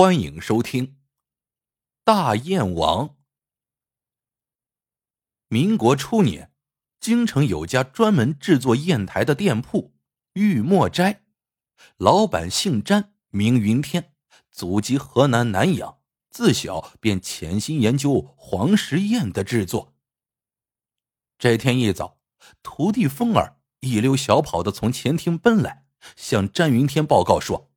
欢迎收听《大雁王》。民国初年，京城有家专门制作砚台的店铺——玉墨斋，老板姓詹，名云天，祖籍河南南阳，自小便潜心研究黄石砚的制作。这天一早，徒弟风儿一溜小跑的从前厅奔来，向詹云天报告说：“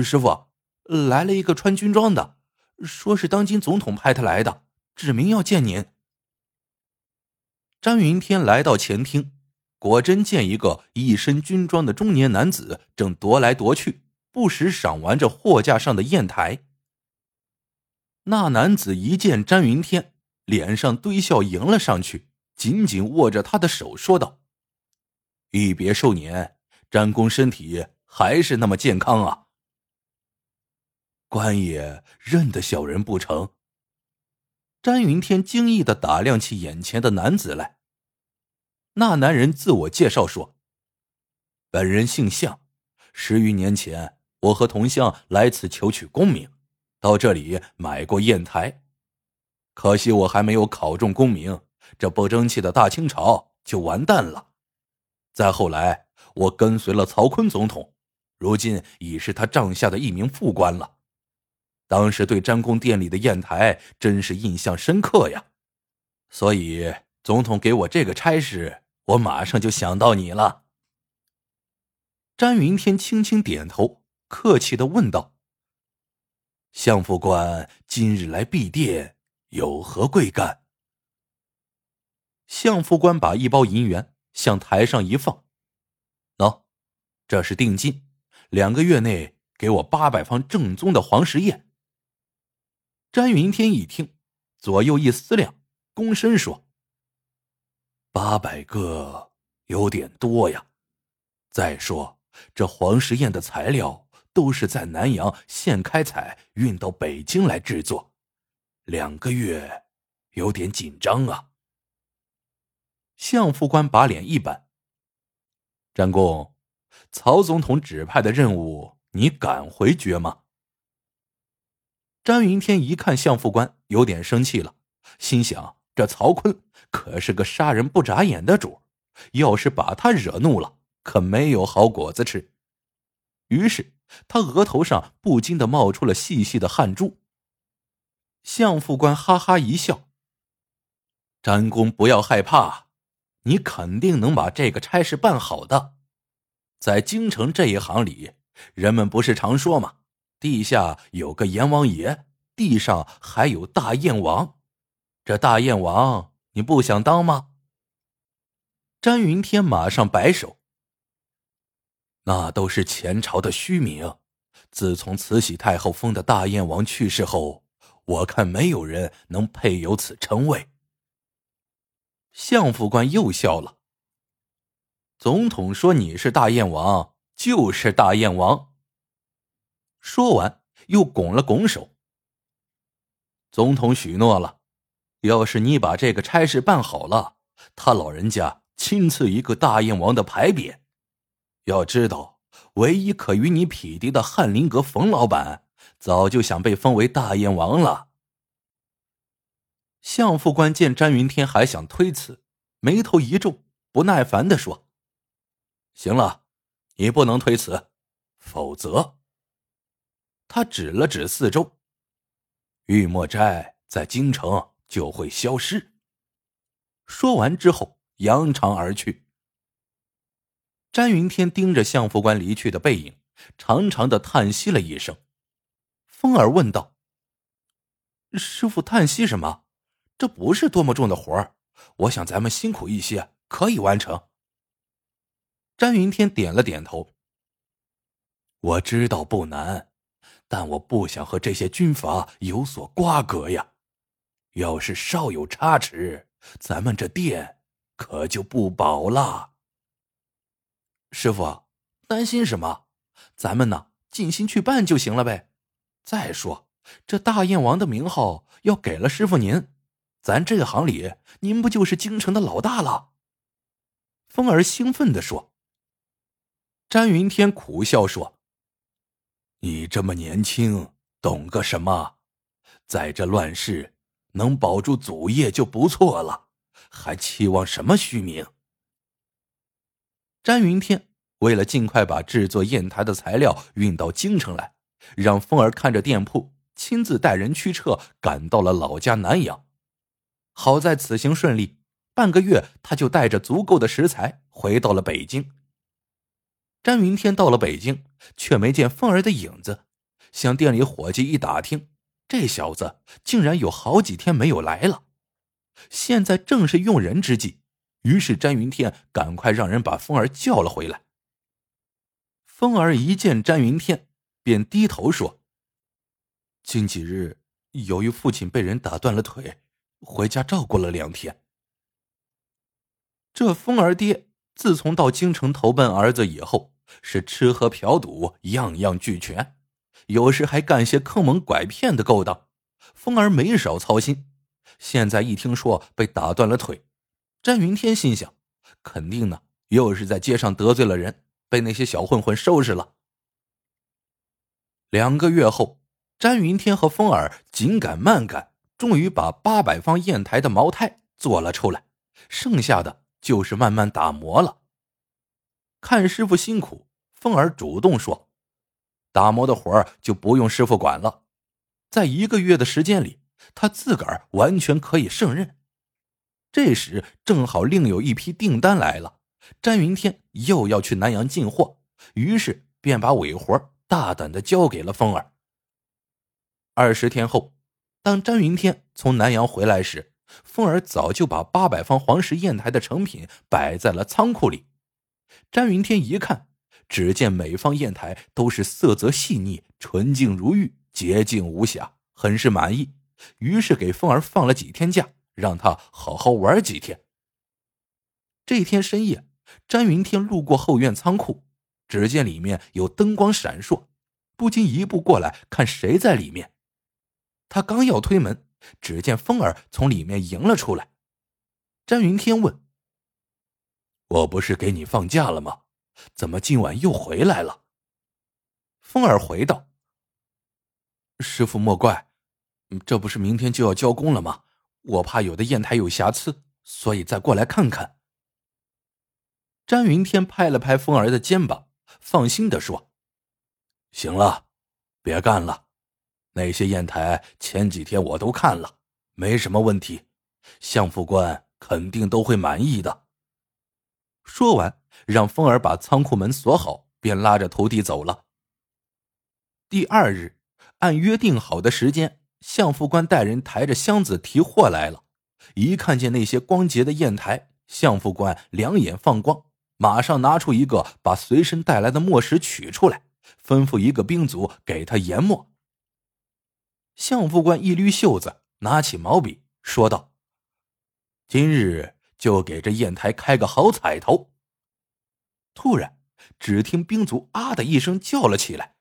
师傅。”来了一个穿军装的，说是当今总统派他来的，指明要见您。张云天来到前厅，果真见一个一身军装的中年男子正踱来踱去，不时赏玩着货架上的砚台。那男子一见张云天，脸上堆笑迎了上去，紧紧握着他的手，说道：“一别寿年，詹公身体还是那么健康啊。”官爷认得小人不成？詹云天惊异的打量起眼前的男子来。那男人自我介绍说：“本人姓向，十余年前我和同乡来此求取功名，到这里买过砚台，可惜我还没有考中功名，这不争气的大清朝就完蛋了。再后来，我跟随了曹锟总统，如今已是他帐下的一名副官了。”当时对詹公店里的砚台真是印象深刻呀，所以总统给我这个差事，我马上就想到你了。詹云天轻轻点头，客气的问道：“相副官今日来闭店，有何贵干？”相副官把一包银元向台上一放：“喏，这是定金，两个月内给我八百方正宗的黄石砚。”詹云天一听，左右一思量，躬身说：“八百个有点多呀。再说这黄石砚的材料都是在南阳现开采，运到北京来制作，两个月有点紧张啊。”相副官把脸一板：“詹公，曹总统指派的任务，你敢回绝吗？”詹云天一看向副官有点生气了，心想：这曹坤可是个杀人不眨眼的主，要是把他惹怒了，可没有好果子吃。于是他额头上不禁的冒出了细细的汗珠。向副官哈哈一笑：“詹公不要害怕，你肯定能把这个差事办好的。在京城这一行里，人们不是常说吗？”地下有个阎王爷，地上还有大雁王，这大雁王你不想当吗？詹云天马上摆手。那都是前朝的虚名，自从慈禧太后封的大雁王去世后，我看没有人能配有此称谓。相副官又笑了。总统说你是大雁王，就是大雁王。说完，又拱了拱手。总统许诺了，要是你把这个差事办好了，他老人家亲赐一个大燕王的牌匾。要知道，唯一可与你匹敌的翰林阁冯老板，早就想被封为大燕王了。相副官见詹云天还想推辞，眉头一皱，不耐烦的说：“行了，你不能推辞，否则。”他指了指四周，玉墨斋在京城就会消失。说完之后，扬长而去。詹云天盯着相副官离去的背影，长长的叹息了一声。风儿问道：“师傅，叹息什么？这不是多么重的活儿，我想咱们辛苦一些，可以完成。”詹云天点了点头：“我知道不难。”但我不想和这些军阀有所瓜葛呀，要是稍有差池，咱们这店可就不保了。师傅，担心什么？咱们呢，尽心去办就行了呗。再说，这大雁王的名号要给了师傅您，咱这行里，您不就是京城的老大了？风儿兴奋的说。詹云天苦笑说。你这么年轻，懂个什么？在这乱世，能保住祖业就不错了，还期望什么虚名？”詹云天为了尽快把制作砚台的材料运到京城来，让凤儿看着店铺，亲自带人驱车赶到了老家南阳。好在此行顺利，半个月他就带着足够的食材回到了北京。詹云天到了北京，却没见凤儿的影子。向店里伙计一打听，这小子竟然有好几天没有来了。现在正是用人之际，于是詹云天赶快让人把凤儿叫了回来。凤儿一见詹云天，便低头说：“近几日，由于父亲被人打断了腿。”回家照顾了两天。这疯儿爹自从到京城投奔儿子以后，是吃喝嫖赌样样俱全，有时还干些坑蒙拐骗的勾当。风儿没少操心。现在一听说被打断了腿，詹云天心想，肯定呢又是在街上得罪了人，被那些小混混收拾了。两个月后，詹云天和风儿紧赶慢赶。终于把八百方砚台的毛胎做了出来，剩下的就是慢慢打磨了。看师傅辛苦，凤儿主动说：“打磨的活儿就不用师傅管了，在一个月的时间里，他自个儿完全可以胜任。”这时正好另有一批订单来了，詹云天又要去南阳进货，于是便把尾活大胆的交给了凤儿。二十天后。当詹云天从南阳回来时，凤儿早就把八百方黄石砚台的成品摆在了仓库里。詹云天一看，只见每方砚台都是色泽细腻、纯净如玉、洁净无瑕，很是满意。于是给凤儿放了几天假，让他好好玩几天。这天深夜，詹云天路过后院仓库，只见里面有灯光闪烁，不禁一步过来看谁在里面。他刚要推门，只见风儿从里面迎了出来。詹云天问：“我不是给你放假了吗？怎么今晚又回来了？”风儿回道：“师傅莫怪，这不是明天就要交工了吗？我怕有的砚台有瑕疵，所以再过来看看。”詹云天拍了拍风儿的肩膀，放心的说：“行了，别干了。”那些砚台前几天我都看了，没什么问题，相副官肯定都会满意的。说完，让风儿把仓库门锁好，便拉着徒弟走了。第二日，按约定好的时间，向副官带人抬着箱子提货来了。一看见那些光洁的砚台，向副官两眼放光，马上拿出一个，把随身带来的墨石取出来，吩咐一个兵卒给他研墨。向副官一捋袖子，拿起毛笔，说道：“今日就给这砚台开个好彩头。”突然，只听兵卒“啊”的一声叫了起来。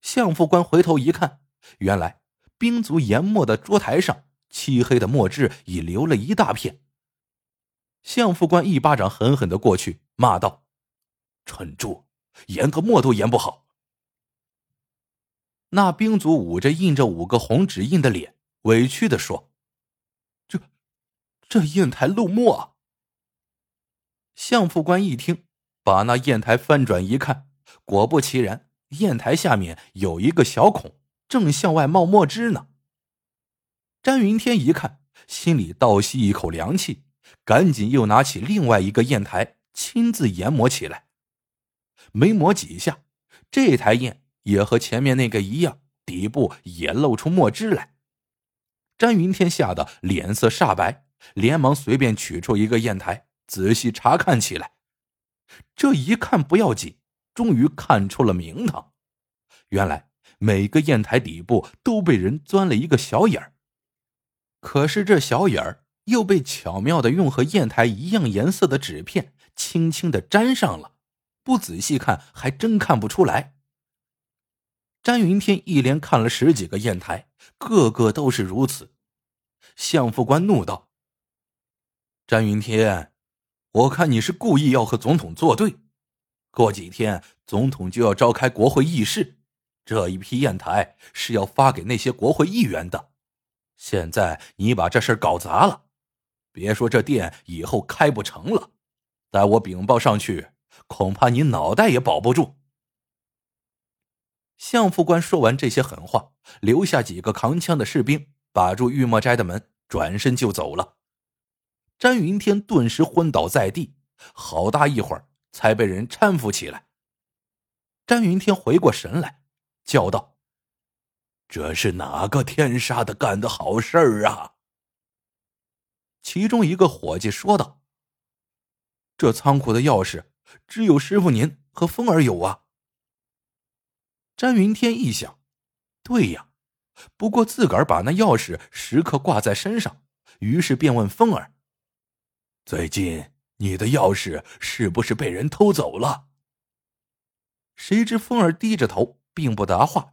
相副官回头一看，原来兵卒研墨的桌台上，漆黑的墨汁已流了一大片。相副官一巴掌狠狠的过去，骂道：“蠢猪，研个墨都研不好！”那兵卒捂着印着五个红指印的脸，委屈的说：“，这砚台漏墨。”相副官一听，把那砚台翻转一看，果不其然，砚台下面有一个小孔，正向外冒墨汁呢。詹云天一看，心里倒吸一口凉气，赶紧又拿起另外一个砚台，亲自研磨起来。没磨几下，这台砚。也和前面那个一样，底部也露出墨汁来。詹云天吓得脸色煞白，连忙随便取出一个砚台，仔细查看起来。这一看不要紧，终于看出了名堂。原来每个砚台底部都被人钻了一个小眼儿，可是这小眼儿又被巧妙的用和砚台一样颜色的纸片轻轻的粘上了，不仔细看还真看不出来。詹云天一连看了十几个砚台，个个都是如此。相副官怒道：“詹云天，我看你是故意要和总统作对。过几天总统就要召开国会议事，这一批砚台是要发给那些国会议员的。现在你把这事搞砸了，别说这店以后开不成了，待我禀报上去，恐怕你脑袋也保不住。向副官说完这些狠话，留下几个扛枪的士兵把住玉墨斋的门，转身就走了。詹云天顿时昏倒在地，好大一会儿才被人搀扶起来。詹云天回过神来，叫道：“这是哪个天杀的干的好事儿啊？”其中一个伙计说道：“这仓库的钥匙只有师傅您和风儿有啊。”詹云天一想，对呀，不过自个儿把那钥匙时刻挂在身上，于是便问风儿：“最近你的钥匙是不是被人偷走了？”谁知风儿低着头，并不答话，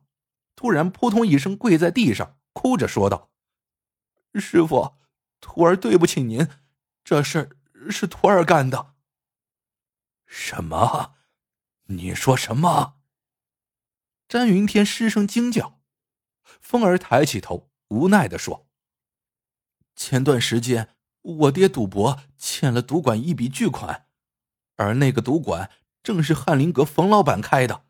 突然扑通一声跪在地上，哭着说道：“师傅，徒儿对不起您，这事是徒儿干的。”什么？你说什么？詹云天失声惊叫，风儿抬起头，无奈的说：“前段时间我爹赌博欠了赌馆一笔巨款，而那个赌馆正是翰林阁冯老板开的。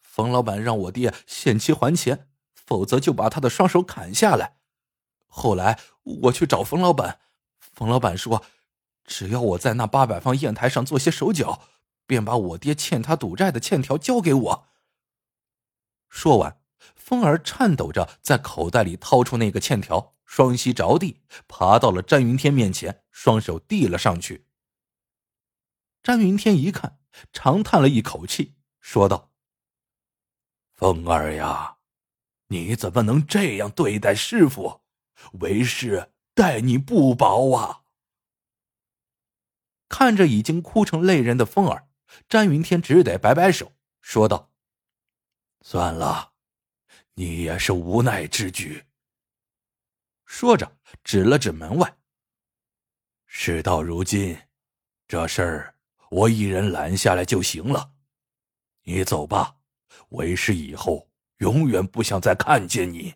冯老板让我爹限期还钱，否则就把他的双手砍下来。后来我去找冯老板，冯老板说，只要我在那八百方砚台上做些手脚，便把我爹欠他赌债的欠条交给我。”说完，风儿颤抖着在口袋里掏出那个欠条，双膝着地，爬到了詹云天面前，双手递了上去。詹云天一看，长叹了一口气，说道：“风儿呀，你怎么能这样对待师傅？为师待你不薄啊！”看着已经哭成泪人的风儿，詹云天只得摆摆手，说道。算了，你也是无奈之举。说着，指了指门外。事到如今，这事儿我一人揽下来就行了。你走吧，为师以后永远不想再看见你。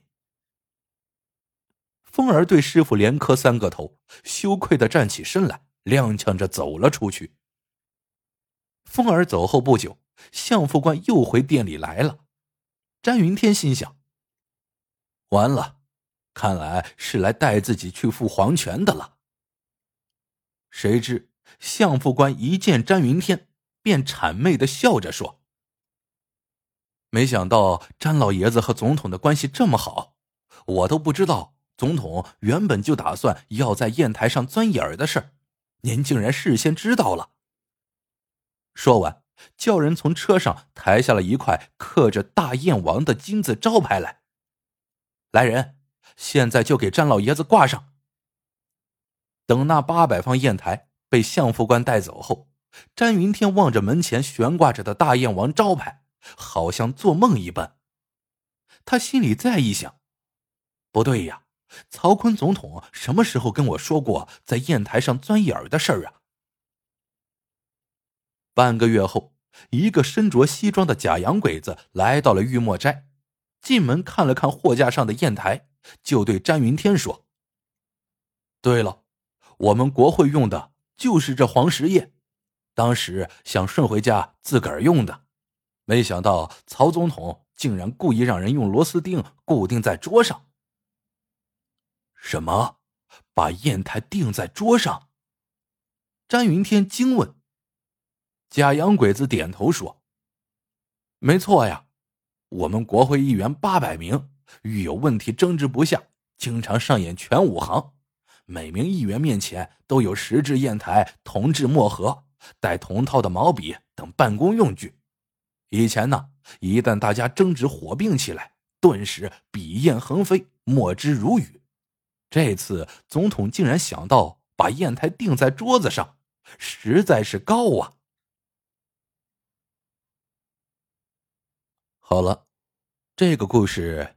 风儿对师傅连磕三个头，羞愧的站起身来，踉跄着走了出去。风儿走后不久，相副官又回店里来了。詹云天心想：“完了，看来是来带自己去赴黄泉的了。”谁知相副官一见詹云天，便谄媚的笑着说：“没想到詹老爷子和总统的关系这么好，我都不知道总统原本就打算要在砚台上钻眼儿的事儿，您竟然事先知道了。”说完。叫人从车上抬下了一块刻着“大雁王”的金字招牌来。来人，现在就给詹老爷子挂上。等那八百方砚台被相副官带走后，詹云天望着门前悬挂着的大雁王招牌，好像做梦一般。他心里再一想，不对呀，曹坤总统什么时候跟我说过在砚台上钻眼儿的事儿啊？半个月后，一个身着西装的假洋鬼子来到了玉墨斋，进门看了看货架上的砚台，就对詹云天说：“对了，我们国会用的就是这黄石砚，当时想顺回家自个儿用的，没想到曹总统竟然故意让人用螺丝钉固定在桌上。”“什么？把砚台钉在桌上？”詹云天惊问。假洋鬼子点头说：“没错呀，我们国会议员八百名，遇有问题争执不下，经常上演全武行。每名议员面前都有石质砚台、铜制墨盒、带铜套的毛笔等办公用具。以前呢，一旦大家争执火并起来，顿时笔砚横飞，墨汁如雨。这次总统竟然想到把砚台钉在桌子上，实在是高啊！”好了，这个故事